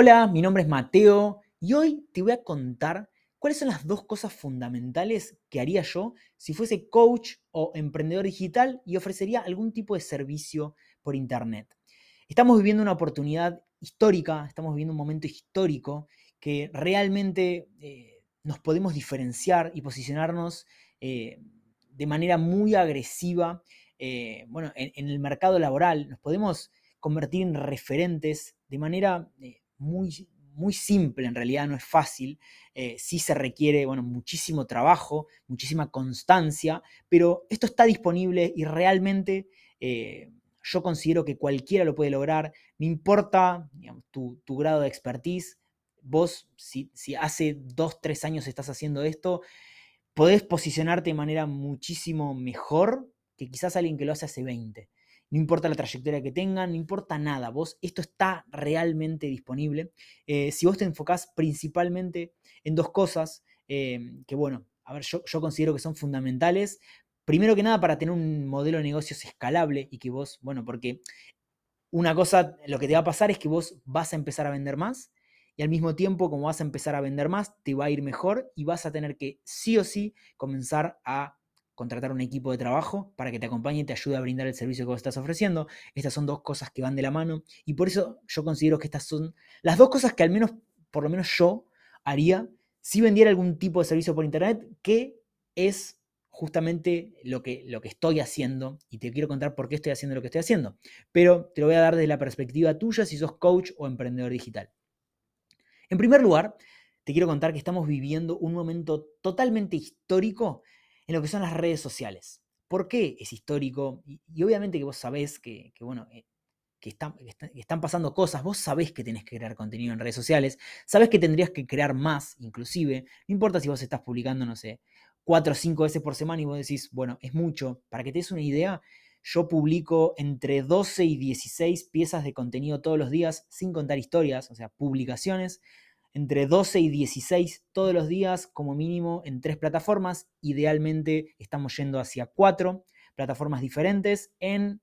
Hola, mi nombre es Mateo y hoy te voy a contar cuáles son las dos cosas fundamentales que haría yo si fuese coach o emprendedor digital y ofrecería algún tipo de servicio por Internet. Estamos viviendo una oportunidad histórica, estamos viviendo un momento histórico que realmente eh, nos podemos diferenciar y posicionarnos eh, de manera muy agresiva eh, bueno, en, el mercado laboral, nos podemos convertir en referentes de manera muy, muy simple, en realidad no es fácil, eh, sí se requiere bueno, muchísimo trabajo, muchísima constancia, pero esto está disponible y realmente eh, yo considero que cualquiera lo puede lograr, no importa tu, grado de expertise, vos si, si hace dos, tres años estás haciendo esto, podés posicionarte de manera muchísimo mejor que quizás alguien que lo hace hace 20 no importa la trayectoria que tengan, no importa nada, vos, esto está realmente disponible. Eh, si vos te enfocás principalmente en dos cosas, em, que bueno, a ver, yo, yo considero que son fundamentales, primero que nada para tener un modelo de negocios escalable y que vos, bueno, porque una cosa, lo que te va a pasar es que vos vas a empezar a vender más y al mismo tiempo, como vas a empezar a vender más, te va a ir mejor y vas a tener que sí o sí comenzar a contratar un equipo de trabajo para que te acompañe y te ayude a brindar el servicio que vos estás ofreciendo. Estas son dos cosas que van de la mano y por eso yo considero que estas son las dos cosas que al menos, por lo menos yo haría si vendiera algún tipo de servicio por internet, que es justamente lo que, lo que estoy haciendo y te quiero contar por qué estoy haciendo lo que estoy haciendo. Pero te lo voy a dar desde la perspectiva tuya si sos coach o emprendedor digital. En primer lugar, te quiero contar que estamos viviendo un momento totalmente histórico en lo que son las redes sociales. ¿Por qué es histórico? Y, obviamente que vos sabés que, bueno, eh, que, están, pasando cosas, vos sabés que tenés que crear contenido en redes sociales, sabés que tendrías que crear más, inclusive, no importa si vos estás publicando, no sé, cuatro o cinco veces por semana y vos decís, bueno, es mucho, para que te des una idea, yo publico entre 12 y 16 piezas de contenido todos los días, sin contar historias, o sea, publicaciones, entre 12 y 16 todos los días, como mínimo en tres plataformas. Idealmente estamos yendo hacia cuatro plataformas diferentes en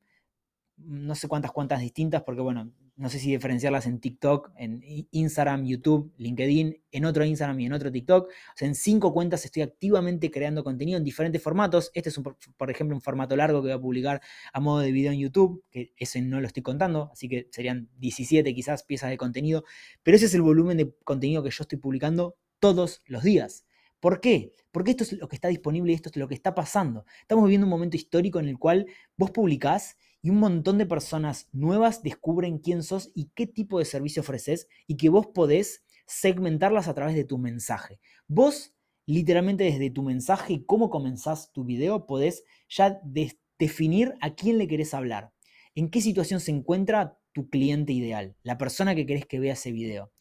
no sé cuántas cuantas distintas, porque bueno, no sé si diferenciarlas en TikTok, en Instagram, YouTube, LinkedIn, en otro Instagram y en otro TikTok. O sea, en cinco cuentas estoy activamente creando contenido en diferentes formatos. Este es, por ejemplo, un formato largo que voy a publicar a modo de video en YouTube, que ese no lo estoy contando, así que serían 17 quizás piezas de contenido. Pero ese es el volumen de contenido que yo estoy publicando todos los días. ¿Por qué? Porque esto es lo que está disponible y esto es lo que está pasando. Estamos viviendo un momento histórico en el cual vos publicás y un montón de personas nuevas descubren quién sos y qué tipo de servicio ofreces y que vos podés segmentarlas a través de tu mensaje. Vos, literalmente desde tu mensaje y cómo comenzás tu video, podés ya definir a quién le querés hablar, en qué situación se encuentra tu cliente ideal, la persona que querés que vea ese video.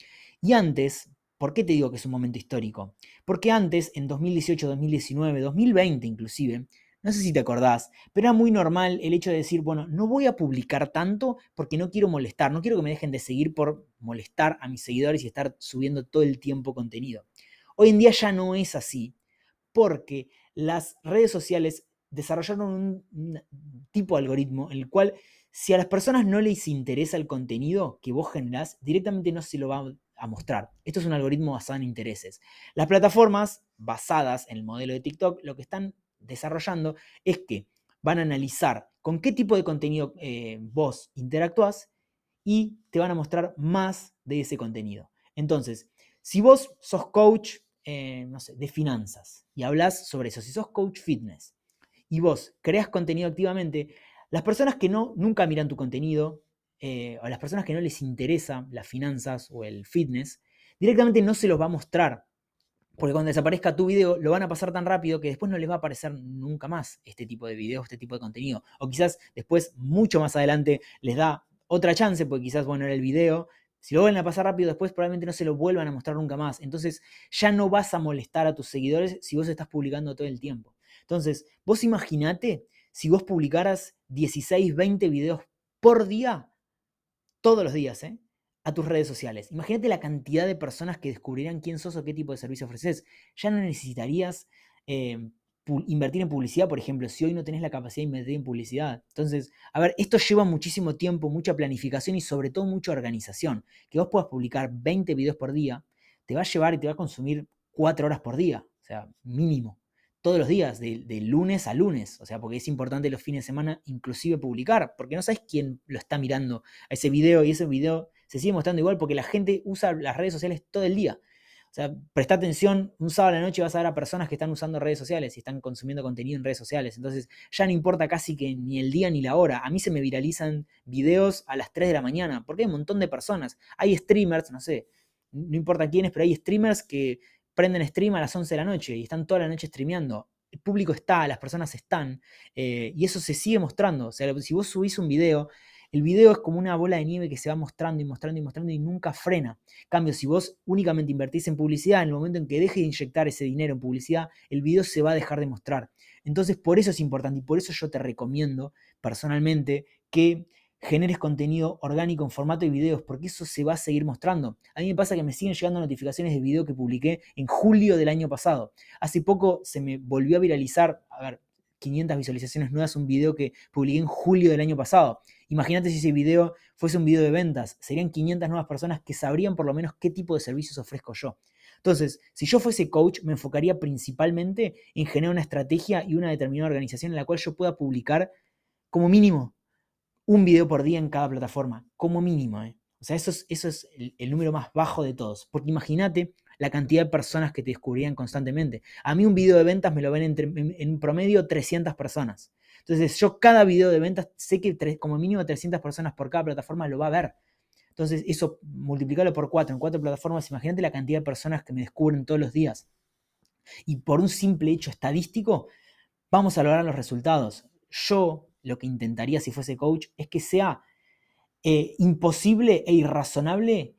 Y antes, ¿por qué te digo que es un momento histórico? Porque antes, en 2018, 2019, 2020 inclusive, no sé si te acordás, pero era muy normal el hecho de decir, bueno, no voy a publicar tanto porque no quiero molestar, no quiero que me dejen de seguir por molestar a mis seguidores y estar subiendo todo el tiempo contenido. Hoy en día ya no es así, porque las redes sociales desarrollaron un, tipo de algoritmo en el cual si a las personas no les interesa el contenido que vos generás, directamente no se lo va a mostrar. Esto es un algoritmo basado en intereses. Las plataformas basadas en el modelo de TikTok lo que están desarrollando es que van a analizar con qué tipo de contenido eh, vos interactúas y te van a mostrar más de ese contenido. Entonces, si vos sos coach, eh, de finanzas y hablas sobre eso, si sos coach fitness y vos creas contenido activamente, las personas que no, nunca miran tu contenido, eh, o las personas que no les interesa las finanzas o el fitness, directamente no se los va a mostrar porque cuando desaparezca tu video, lo van a pasar tan rápido que después no les va a aparecer nunca más este tipo de video, este tipo de contenido. O quizás después, mucho más adelante, les da otra chance, porque quizás, bueno, era el video. Si lo vuelven a pasar rápido, después probablemente no se lo vuelvan a mostrar nunca más. Entonces, ya no vas a molestar a tus seguidores si vos estás publicando todo el tiempo. Entonces, vos imaginate si vos publicaras 16, 20 videos por día, todos los días, ¿eh? A tus redes sociales. Imagínate la cantidad de personas que descubrirían quién sos o qué tipo de servicio ofreces. Ya no necesitarías eh, invertir en publicidad, por ejemplo, si hoy no tenés la capacidad de invertir en publicidad. Entonces, a ver, esto lleva muchísimo tiempo, mucha planificación y sobre todo mucha organización. Que vos puedas publicar 20 videos por día, te va a llevar y te va a consumir 4 horas por día, o sea, mínimo. Todos los días, de, de lunes a lunes. O sea, porque es importante los fines de semana inclusive publicar, porque no sabes quién lo está mirando a ese video y ese video se sigue mostrando igual porque la gente usa las redes sociales todo el día. O sea, presta atención, un sábado a la noche vas a ver a personas que están usando redes sociales y están consumiendo contenido en redes sociales. Entonces ya no importa casi que ni el día ni la hora. A mí se me viralizan videos a las 3 de la mañana, porque hay un montón de personas. Hay streamers, no sé, no importa quiénes, pero hay streamers que prenden stream a las 11 de la noche y están toda la noche streameando. El público está, las personas están, eh, y eso se sigue mostrando. O sea, si vos subís un video el video es como una bola de nieve que se va mostrando y mostrando y mostrando y nunca frena. En cambio, si vos únicamente invertís en publicidad, en el momento en que deje de inyectar ese dinero en publicidad, el video se va a dejar de mostrar. Entonces, por eso es importante y por eso yo te recomiendo personalmente que generes contenido orgánico en formato de videos, porque eso se va a seguir mostrando. A mí me pasa que me siguen llegando notificaciones de video que publiqué en julio del año pasado. Hace poco se me volvió a viralizar, a ver, 500 visualizaciones nuevas, un video que publiqué en julio del año pasado. Imagínate si ese video fuese un video de ventas, serían 500 nuevas personas que sabrían por lo menos qué tipo de servicios ofrezco yo. Entonces, si yo fuese coach, me enfocaría principalmente en generar una estrategia y una determinada organización en la cual yo pueda publicar como mínimo un video por día en cada plataforma, como mínimo. ¿eh? O sea, eso es, eso es el, número más bajo de todos. Porque imagínate la cantidad de personas que te descubrían constantemente. A mí un video de ventas me lo ven en, promedio 300 personas. Entonces yo cada video de ventas sé que como mínimo 300 personas por cada plataforma lo va a ver. Entonces eso multiplicarlo por cuatro en cuatro plataformas, imagínate la cantidad de personas que me descubren todos los días. Y por un simple hecho estadístico, vamos a lograr los resultados. Yo lo que intentaría si fuese coach es que sea eh, imposible e irrazonable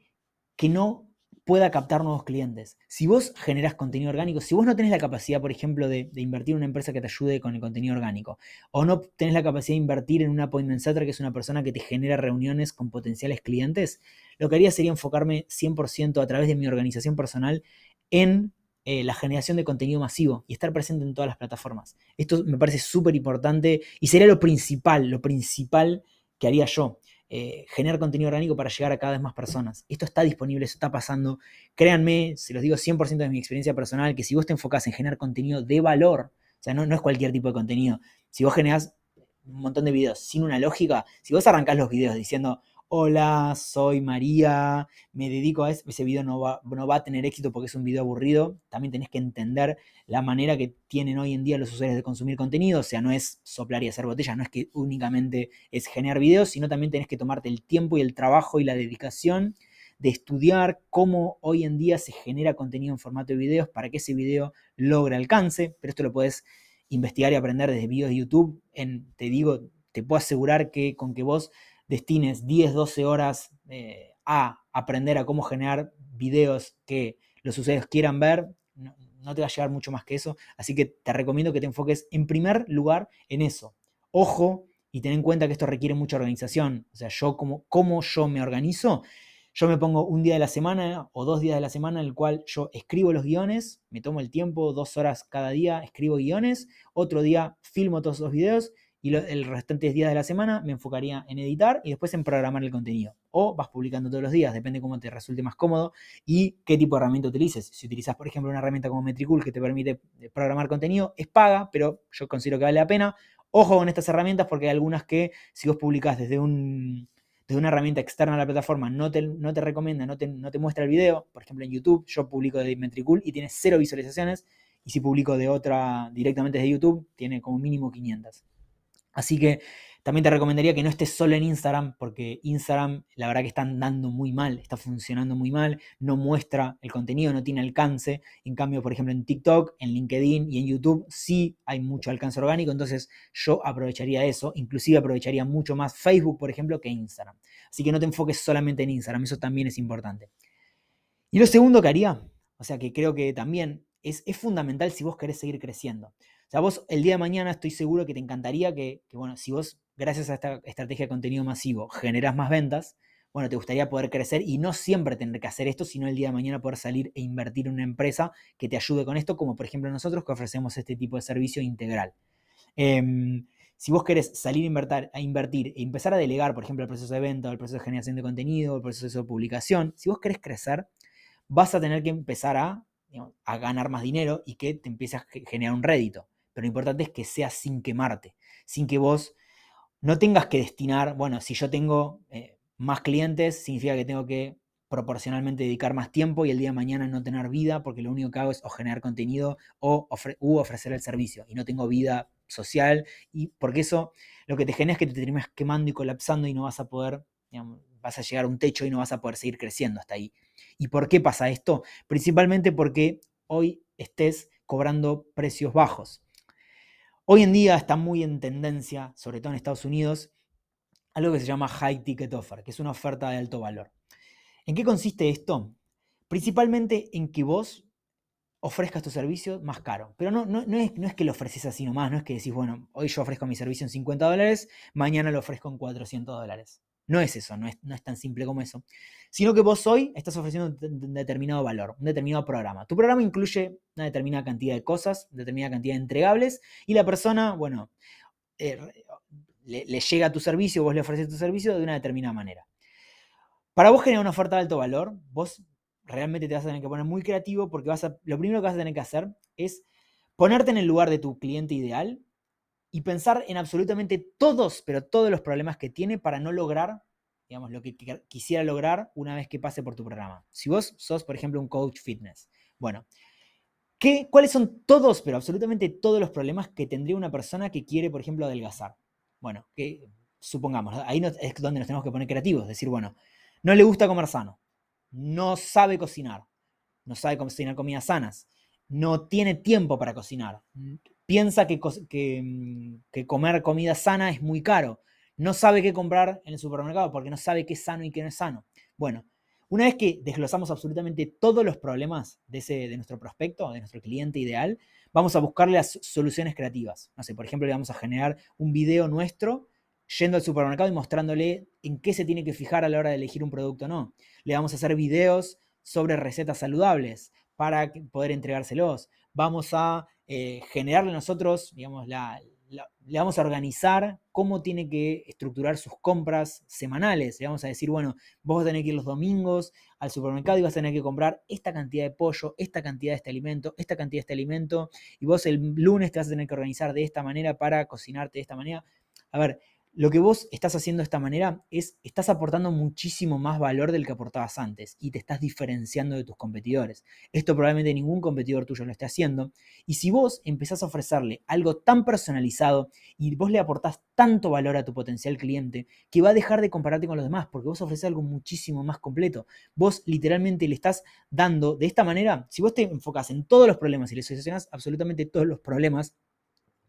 que no pueda captar nuevos clientes. Si vos generás contenido orgánico, si vos no tenés la capacidad, por ejemplo, de, invertir en una empresa que te ayude con el contenido orgánico, o no tenés la capacidad de invertir en un appointment setter, que es una persona que te genera reuniones con potenciales clientes, lo que haría sería enfocarme 100% a través de mi organización personal en eh, la generación de contenido masivo y estar presente en todas las plataformas. Esto me parece súper importante y sería lo principal, lo principal que haría yo. Eh, generar contenido orgánico para llegar a cada vez más personas. Esto está disponible, eso está pasando. Créanme, se los digo 100% de mi experiencia personal, que si vos te enfocás en generar contenido de valor, o sea, no, no es cualquier tipo de contenido, si vos generás un montón de videos sin una lógica, si vos arrancás los videos diciendo, hola, soy María, me dedico a eso, ese video no va, a tener éxito porque es un video aburrido, también tenés que entender la manera que tienen hoy en día los usuarios de consumir contenido, o sea, no es soplar y hacer botellas, no es que únicamente es generar videos, sino también tenés que tomarte el tiempo y el trabajo y la dedicación de estudiar cómo hoy en día se genera contenido en formato de videos para que ese video logre alcance, pero esto lo puedes investigar y aprender desde videos de YouTube, en, te digo, te puedo asegurar que con que vos destines 10, 12 horas eh, a aprender a cómo generar videos que los usuarios quieran ver, no, te va a llevar mucho más que eso. Así que te recomiendo que te enfoques en primer lugar en eso. Ojo y ten en cuenta que esto requiere mucha organización. O sea, yo como, como yo me organizo, yo me pongo un día de la semana o dos días de la semana en el cual yo escribo los guiones, me tomo el tiempo, dos horas cada día, escribo guiones, otro día filmo todos los videos y el restante días de la semana me enfocaría en editar y después en programar el contenido. O vas publicando todos los días, depende cómo te resulte más cómodo y qué tipo de herramienta utilices. Si utilizas, por ejemplo, una herramienta como Metricool que te permite eh, programar contenido, es paga, pero yo considero que vale la pena. Ojo con estas herramientas porque hay algunas que si vos publicás desde un, desde una herramienta externa a la plataforma no te, no te recomienda, no te, no te muestra el video. Por ejemplo, en YouTube yo publico de Metricool y tiene cero visualizaciones. Y si publico de otra directamente desde YouTube, tiene como mínimo 500. Así que también te recomendaría que no estés solo en Instagram, porque Instagram la verdad que está andando muy mal, está funcionando muy mal, no muestra el contenido, no tiene alcance. En cambio, por ejemplo, en TikTok, en LinkedIn y en YouTube sí hay mucho alcance orgánico, entonces yo aprovecharía eso, inclusive aprovecharía mucho más Facebook, por ejemplo, que Instagram. Así que no te enfoques solamente en Instagram, eso también es importante. Y lo segundo que haría, o sea que creo que también es, es fundamental si vos querés seguir creciendo. O sea, vos el día de mañana estoy seguro que te encantaría que, bueno, si vos, gracias a esta estrategia de contenido masivo, generás más ventas, bueno, te gustaría poder crecer y no siempre tener que hacer esto, sino el día de mañana poder salir e invertir en una empresa que te ayude con esto, como por ejemplo nosotros que ofrecemos este tipo de servicio integral. Em, si vos querés salir a invertir, a invertir e empezar a delegar, por ejemplo, el proceso de venta, el proceso de generación de contenido, el proceso de publicación, si vos querés crecer, vas a tener que empezar a, a ganar más dinero y que te empieces a generar un rédito. Pero lo importante es que sea sin quemarte, sin que vos no tengas que destinar, bueno, si yo tengo eh, más clientes, significa que tengo que proporcionalmente dedicar más tiempo y el día de mañana no tener vida, porque lo único que hago es o generar contenido o u ofrecer el servicio y no tengo vida social y porque eso lo que te genera es que te terminas quemando y colapsando y no vas a poder, vas a llegar a un techo y no vas a poder seguir creciendo hasta ahí. ¿Y por qué pasa esto? Principalmente porque hoy estés cobrando precios bajos. Hoy en día está muy en tendencia, sobre todo en Estados Unidos, algo que se llama High Ticket Offer, que es una oferta de alto valor. ¿En qué consiste esto? Principalmente en que vos ofrezcas tu servicio más caro. Pero no, no, no, es, no es que lo ofreces así nomás, no es que decís, bueno, hoy yo ofrezco mi servicio en 50 dólares, mañana lo ofrezco en 400 dólares. No es eso, no es, no es tan simple como eso. Sino que vos hoy estás ofreciendo un determinado valor, un determinado programa. Tu programa incluye una determinada cantidad de cosas, determinada cantidad de entregables, y la persona, bueno, eh, le, llega a tu servicio, vos le ofreces tu servicio de una determinada manera. Para vos generar una oferta de alto valor, vos realmente te vas a tener que poner muy creativo porque vas a, lo primero que vas a tener que hacer es ponerte en el lugar de tu cliente ideal y pensar en absolutamente todos, pero todos los problemas que tiene para no lograr, digamos, lo que quisiera lograr una vez que pase por tu programa. Si vos sos, por ejemplo, un coach fitness, bueno, ¿qué, ¿cuáles son todos, pero absolutamente todos los problemas que tendría una persona que quiere, por ejemplo, adelgazar? Bueno, que supongamos, ahí es donde nos tenemos que poner creativos, decir, bueno, no le gusta comer sano, no sabe cocinar, no sabe cocinar comidas sanas, no tiene tiempo para cocinar, piensa que, mm, que, comer comida sana es muy caro. No sabe qué comprar en el supermercado porque no sabe qué es sano y qué no es sano. Bueno, una vez que desglosamos absolutamente todos los problemas de, ese, de nuestro prospecto, de nuestro cliente ideal, vamos a buscarle las soluciones creativas. No sé, por ejemplo, le vamos a generar un video nuestro yendo al supermercado y mostrándole en qué se tiene que fijar a la hora de elegir un producto o no. Le vamos a hacer videos sobre recetas saludables para poder entregárselos. Vamos a eh, generarle nosotros, digamos, le vamos a organizar cómo tiene que estructurar sus compras semanales. Le vamos a decir, bueno, vos vas a tener que ir los domingos al supermercado y vas a tener que comprar esta cantidad de pollo, esta cantidad de este alimento, esta cantidad de este alimento, y vos el lunes te vas a tener que organizar de esta manera para cocinarte de esta manera. A ver, lo que vos estás haciendo de esta manera es, estás aportando muchísimo más valor del que aportabas antes y te estás diferenciando de tus competidores. Esto probablemente ningún competidor tuyo lo esté haciendo. Y si vos empezás a ofrecerle algo tan personalizado y vos le aportás tanto valor a tu potencial cliente, que va a dejar de compararte con los demás, porque vos ofreces algo muchísimo más completo. Vos literalmente le estás dando, de esta manera, si vos te enfocas en todos los problemas y le solucionás absolutamente todos los problemas,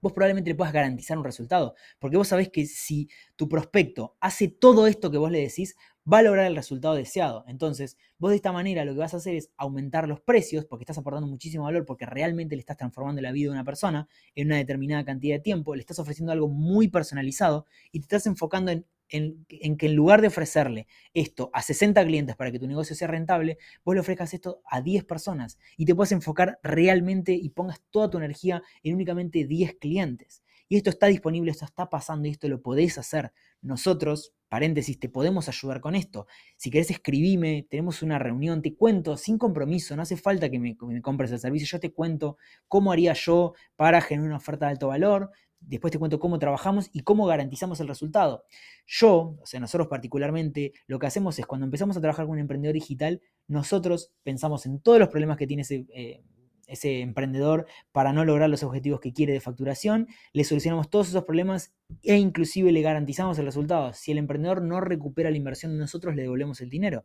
vos probablemente le puedas garantizar un resultado. Porque vos sabés que si tu prospecto hace todo esto que vos le decís, va a lograr el resultado deseado. Entonces, vos de esta manera lo que vas a hacer es aumentar los precios porque estás aportando muchísimo valor, porque realmente le estás transformando la vida de una persona en una determinada cantidad de tiempo, le estás ofreciendo algo muy personalizado y te estás enfocando en en, que en lugar de ofrecerle esto a 60 clientes para que tu negocio sea rentable, vos le ofrezcas esto a 10 personas y te puedes enfocar realmente y pongas toda tu energía en únicamente 10 clientes. Y esto está disponible, esto está pasando y esto lo podés hacer. Nosotros, paréntesis, te podemos ayudar con esto. Si querés escribime, tenemos una reunión, te cuento sin compromiso, no hace falta que me compres el servicio, yo te cuento cómo haría yo para generar una oferta de alto valor, Después te cuento cómo trabajamos y cómo garantizamos el resultado. Yo, o sea, nosotros particularmente, lo que hacemos es cuando empezamos a trabajar con un emprendedor digital, nosotros pensamos en todos los problemas que tiene ese, eh, ese emprendedor para no lograr los objetivos que quiere de facturación, le solucionamos todos esos problemas e inclusive le garantizamos el resultado. Si el emprendedor no recupera la inversión, nosotros le devolvemos el dinero.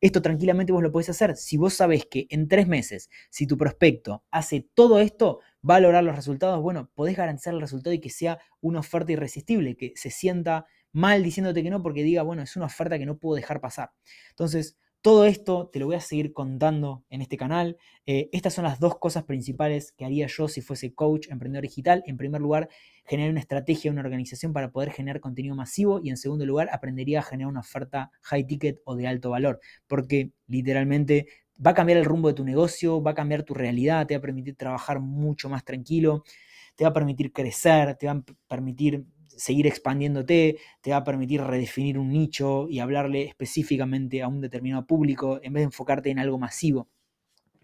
Esto tranquilamente vos lo podés hacer. Si vos sabés que en tres meses, si tu prospecto hace todo esto, va a lograr los resultados, bueno, podés garantizar el resultado y que sea una oferta irresistible, que se sienta mal diciéndote que no porque diga, bueno, es una oferta que no puedo dejar pasar. Entonces, Todo esto te lo voy a seguir contando en este canal. Eh, estas son las dos cosas principales que haría yo si fuese coach, emprendedor digital. En primer lugar, generar una estrategia, una organización para poder generar contenido masivo. Y en segundo lugar, aprendería a generar una oferta high ticket o de alto valor. Porque literalmente va a cambiar el rumbo de tu negocio, va a cambiar tu realidad, te va a permitir trabajar mucho más tranquilo, te va a permitir crecer, te va a permitir seguir expandiéndote, te va a permitir redefinir un nicho y hablarle específicamente a un determinado público en vez de enfocarte en algo masivo.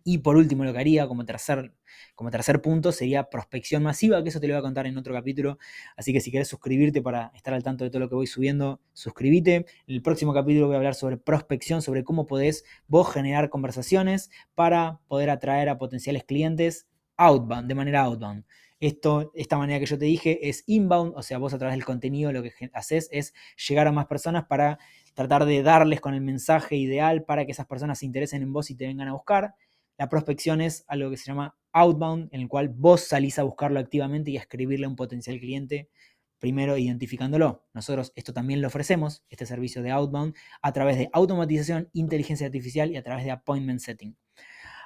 Y por último, lo que haría como tercer, como tercer punto sería prospección masiva, que eso te lo voy a contar en otro capítulo. Así que si quieres suscribirte para estar al tanto de todo lo que voy subiendo, suscríbete. En el próximo capítulo voy a hablar sobre prospección, sobre cómo podés vos generar conversaciones para poder atraer a potenciales clientes outbound, de manera outbound. Esto, esta manera que yo te dije es inbound, o sea, vos a través del contenido lo que haces es llegar a más personas para tratar de darles con el mensaje ideal para que esas personas se interesen en vos y te vengan a buscar. La prospección es algo que se llama outbound, en el cual vos salís a buscarlo activamente y a escribirle a un potencial cliente, primero identificándolo. Nosotros esto también lo ofrecemos, este servicio de outbound, a través de automatización, inteligencia artificial y a través de appointment setting.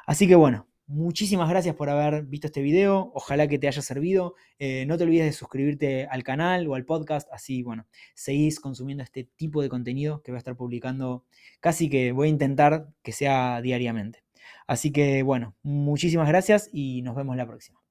Así que bueno, Muchísimas gracias por haber visto este video, ojalá que te haya servido. Eh, no te olvides de suscribirte al canal o al podcast, así, bueno, seguís consumiendo este tipo de contenido que voy a estar publicando casi que voy a intentar que sea diariamente. Así que, bueno, muchísimas gracias y nos vemos la próxima.